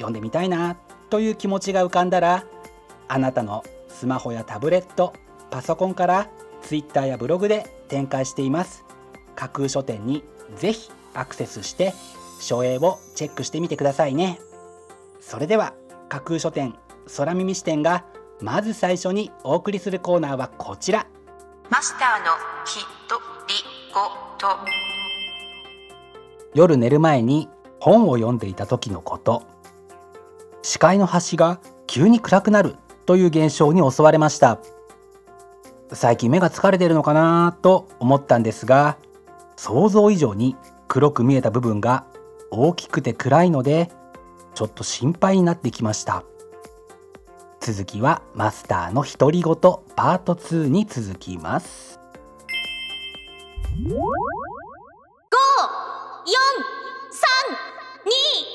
読んでみたいなという気持ちが浮かんだらあなたのスマホやタブレットパソコンから Twitter やブログで展開しています。架空書店にぜひアクセスして書影をチェックしてみてくださいね。それでは架空書店空耳視点がまず最初にお送りするコーナーはこちら。マスターのひとりごと。夜寝る前に本を読んでいた時のこと視界の端が急に暗くなるという現象に襲われました。最近目が疲れてるのかなと思ったんですが想像以上に黒く見えた部分が大きくて暗いのでちょっと心配になってきました。続きはマスターの独り言パート2に続きます。5 4 3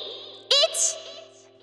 2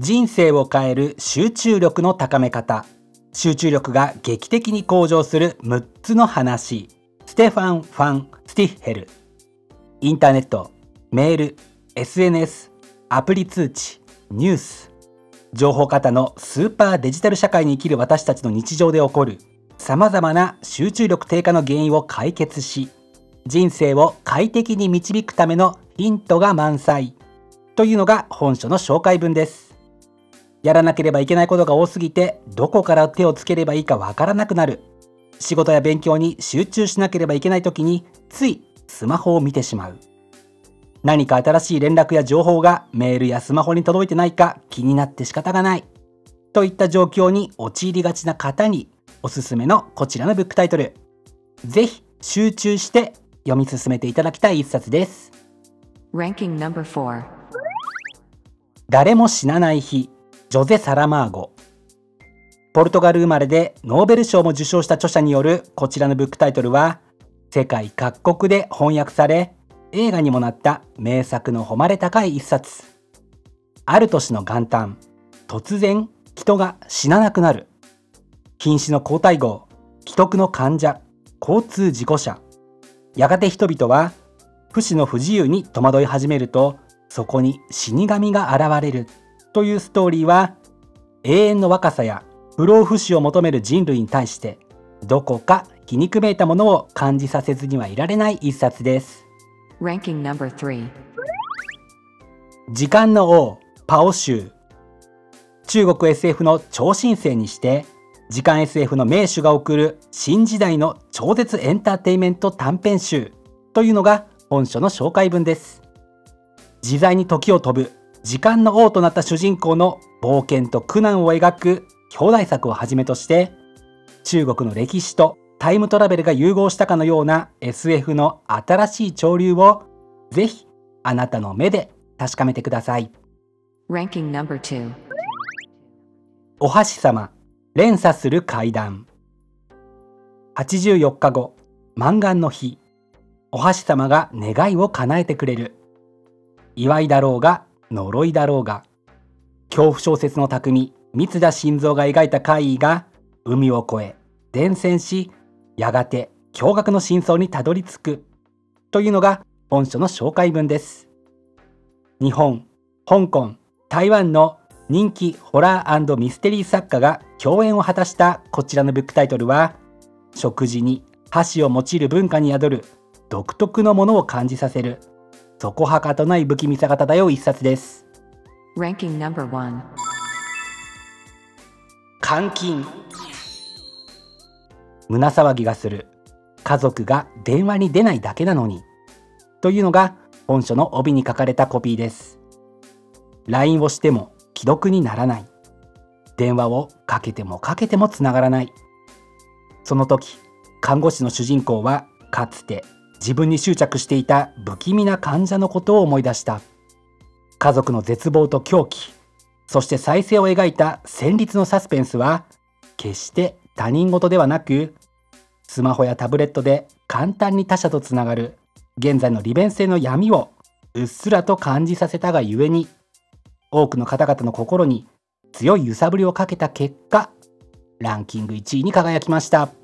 人生を変える集中力の高め方。集中力が劇的に向上する6つの話。ステファン・ファン・スティッヘル。インターネット。メール。SNS アプリ通知。ニュース。情報型のスーパーデジタル社会に生きる私たちの日常で起こる。さまざまな集中力低下の原因を解決し人生を快適に導くためのヒントが満載。というのが本書の紹介文です。やらなければいけないことが多すぎてどこから手をつければいいかわからなくなる。仕事や勉強に集中しなければいけない時についスマホを見てしまう。何か新しい連絡や情報がメールやスマホに届いてないか気になって仕方がない。といった状況に陥りがちな方におすすめのこちらのブックタイトル。ぜひ集中して読み進めていただきたい一冊です。Ranking number 4誰も死なない日ジョゼ・サラマーゴ。ポルトガル生まれでノーベル賞も受賞した著者によるこちらのブックタイトルは世界各国で翻訳され映画にもなった名作の誉れ高い一冊。ある年の元旦突然人が死ななくなる。瀕死の交代号既得の患者交通事故者。やがて人々は不死の不自由に戸惑い始めるとそこに死神が現れる。というストーリーは永遠の若さや不老不死を求める人類に対してどこか皮肉めいたものを感じさせずにはいられない一冊です。Ranking number 3時間の王パオ州。中国 SF の超新星にして時間 SF の名手が送る新時代の超絶エンターテインメント短編集というのが本書の紹介文です。自在に時を飛ぶ時間の王となった主人公の冒険と苦難を描く兄弟作をはじめとして中国の歴史とタイムトラベルが融合したかのような SF の新しい潮流をぜひあなたの目で確かめてください。Ranking number 2お箸様連鎖する階段。84日後満願の日。お箸様が願いを叶えてくれる。祝いだろうが呪いだろうが。恐怖小説の匠三田晋三が描いた怪異が海を越え伝染しやがて驚愕の真相にたどり着く。というのが本書の紹介文です。日本香港台湾の人気ホラーミステリー作家が共演を果たしたこちらのブックタイトルは食事に箸を用いる文化に宿る独特のものを感じさせるそこはかとない不気味さが漂う一冊です。Ranking number one. 監禁。胸騒ぎがする。家族が電話に出ないだけなのに。というのが本書の帯に書かれたコピーです。LINE をしても既読にならない。電話をかけてもかけてもつながらない。その時看護師の主人公はかつて自分に執着していた不気味な患者のことを思い出した。家族の絶望と狂気。そして再生を描いた戦慄のサスペンスは決して他人事ではなくスマホやタブレットで簡単に他者とつながる現在の利便性の闇をうっすらと感じさせたがゆえに多くの方々の心に強い揺さぶりをかけた結果ランキング1位に輝きました。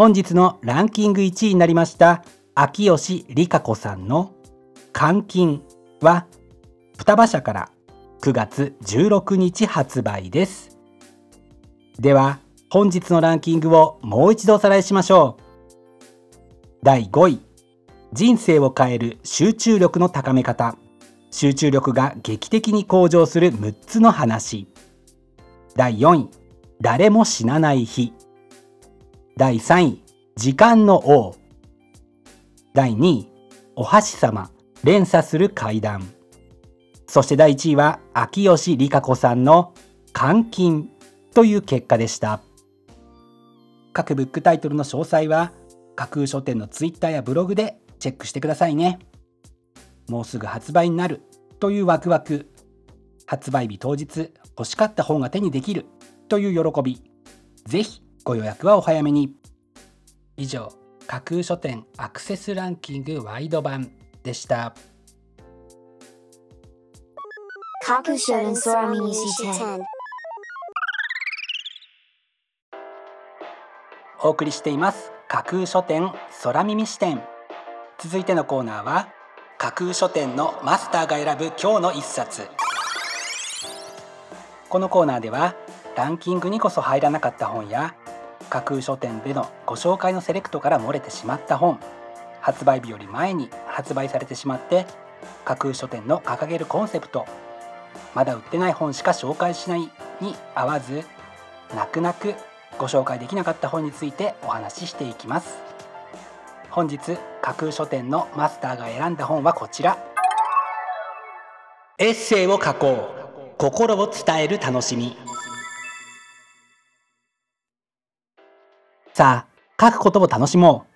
本日のランキング1位になりました秋吉里香子さんの「監禁」は双葉社から9月16日発売です。では本日のランキングをもう一度おさらいしましょう。第5位人生を変える集中力の高め方。集中力が劇的に向上する6つの話。第4位誰も死なない日。第3位時間の王。第2位お箸様。連鎖する階段。そして第1位は秋吉里香子さんの監禁。という結果でした。各ブックタイトルの詳細は架空書店のツイッターやブログでチェックしてくださいね。もうすぐ発売になる。というワクワク。発売日当日欲しかった本が手にできる。という喜び。ぜひご予約はお早めに。以上架空書店アクセスランキングワイド版でした。架空書店空耳視点お送りしています架空書店空耳視点続いてのコーナーは架空書店のマスターが選ぶ今日の一冊。このコーナーではランキングにこそ入らなかった本や架空書店でのご紹介のセレクトから漏れてしまった本。発売日より前に発売されてしまって架空書店の掲げるコンセプトまだ売ってない本しか紹介しないに合わず泣く泣くご紹介できなかった本についてお話ししていきます。本日架空書店のマスターが選んだ本はこちら。エッセイを書こう。心を伝える楽しみ。さあ書くことを楽しも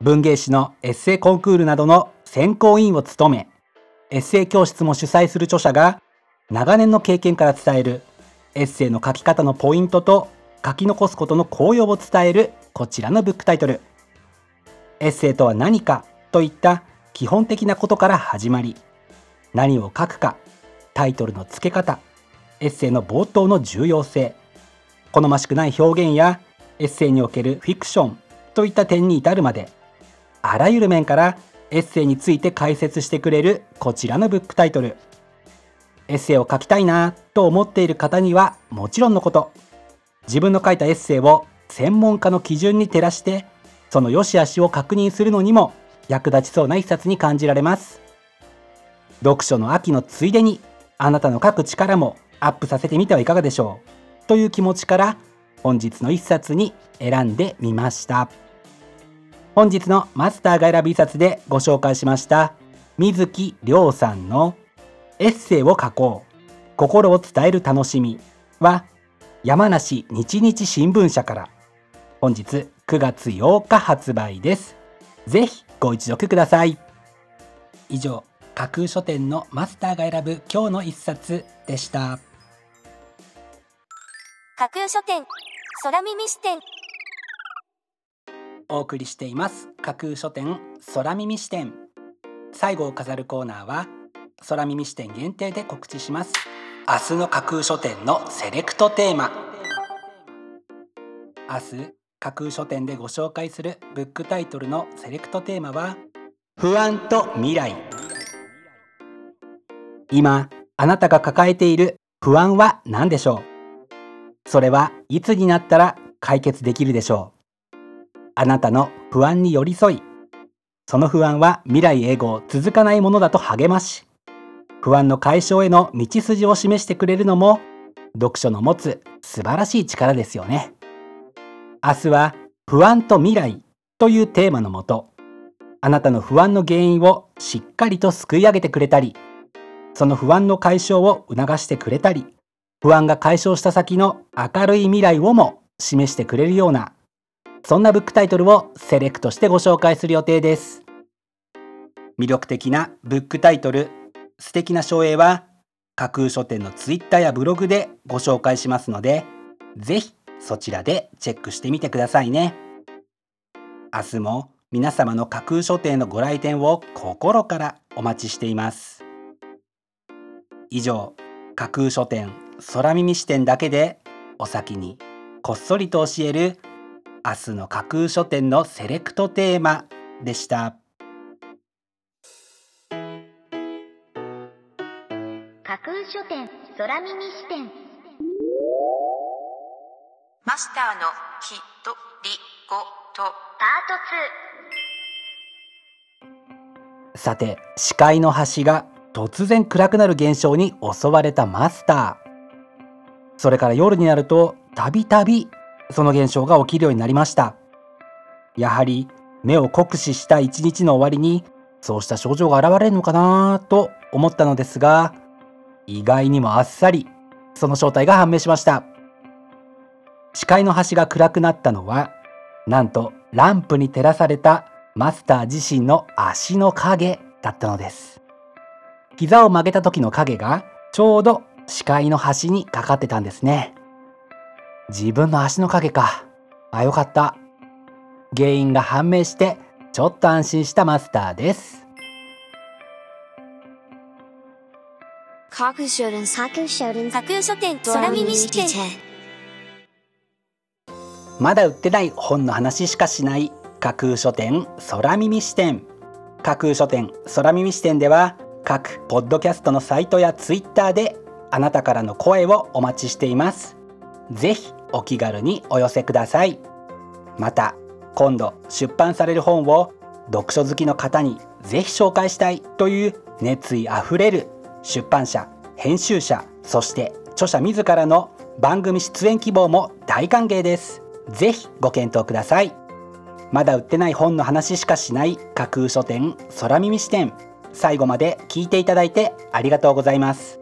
う。文芸誌のエッセイコンクールなどの選考委員を務めエッセイ教室も主催する著者が長年の経験から伝えるエッセイの書き方のポイントと書き残すことの効用を伝えるこちらのブックタイトル。エッセイとは何かといった基本的なことから始まり何を書くかタイトルの付け方エッセイの冒頭の重要性好ましくない表現やエッセイにおけるフィクションといった点に至るまであらゆる面からエッセイについて解説してくれるこちらのブックタイトル。エッセイを書きたいなと思っている方にはもちろんのこと。自分の書いたエッセイを専門家の基準に照らしてその良し悪しを確認するのにも役立ちそうな一冊に感じられます。読書の秋のついでにあなたの書く力もアップさせてみてはいかがでしょう。という気持ちから本日の一冊に選んでみました。本日のマスターが選ぶ一冊でご紹介しました水木亮さんのエッセイを書こう。心を伝える楽しみは山梨日日新聞社から。本日9月8日発売です。ぜひご一読ください。以上架空書店のマスターが選ぶ今日の一冊でした。架空書店。空耳視点。お送りしています。架空書店空耳視点。最後を飾るコーナーは空耳視点限定で告知します。明日の架空書店のセレクトテーマ。明日架空書店でご紹介するブックタイトルのセレクトテーマは不安と未来。今あなたが抱えている不安は何でしょう？それはいつになったら解決できるでしょう。あなたの不安に寄り添い。その不安は未来永劫続かないものだと励まし。不安の解消への道筋を示してくれるのも読書の持つ素晴らしい力ですよね。明日は不安と未来というテーマのもとあなたの不安の原因をしっかりとすくい上げてくれたりその不安の解消を促してくれたり不安が解消した先の明るい未来をも示してくれるようなそんなブックタイトルをセレクトしてご紹介する予定です。魅力的なブックタイトル素敵な書影は架空書店のツイッターやブログでご紹介しますのでぜひそちらでチェックしてみてくださいね。明日も皆様の架空書店のご来店を心からお待ちしています。以上架空書店空耳視点だけでお先にこっそりと教える明日の架空書店のセレクトテーマでした。架空書店空耳視点。マスターのきとりごと。パー。さて視界の端が突然暗くなる現象に襲われたマスターそれから夜になるとたびたびその現象が起きるようになりました。やはり目を酷使した一日の終わりにそうした症状が現れるのかなと思ったのですが意外にもあっさりその正体が判明しました。視界の端が暗くなったのはなんとランプに照らされたマスター自身の足の影だったのです。膝を曲げた時の影がちょうど視界の端にかかってたんですね。自分の足の影か。あよかった。原因が判明してちょっと安心したマスターです。架空書店架空書店架空書店空耳視点まだ売ってない本の話しかしない。架空書店空耳視点。架空書店空耳視点では各ポッドキャストのサイトやツイッターであなたからの声をお待ちしています。ぜひお気軽にお寄せください。また今度出版される本を読書好きの方にぜひ紹介したいという熱意あふれる出版社編集者そして著者自らの番組出演希望も大歓迎です。ぜひご検討ください。まだ売ってない本の話しかしない架空書店空耳視点最後まで聞いていただいてありがとうございます。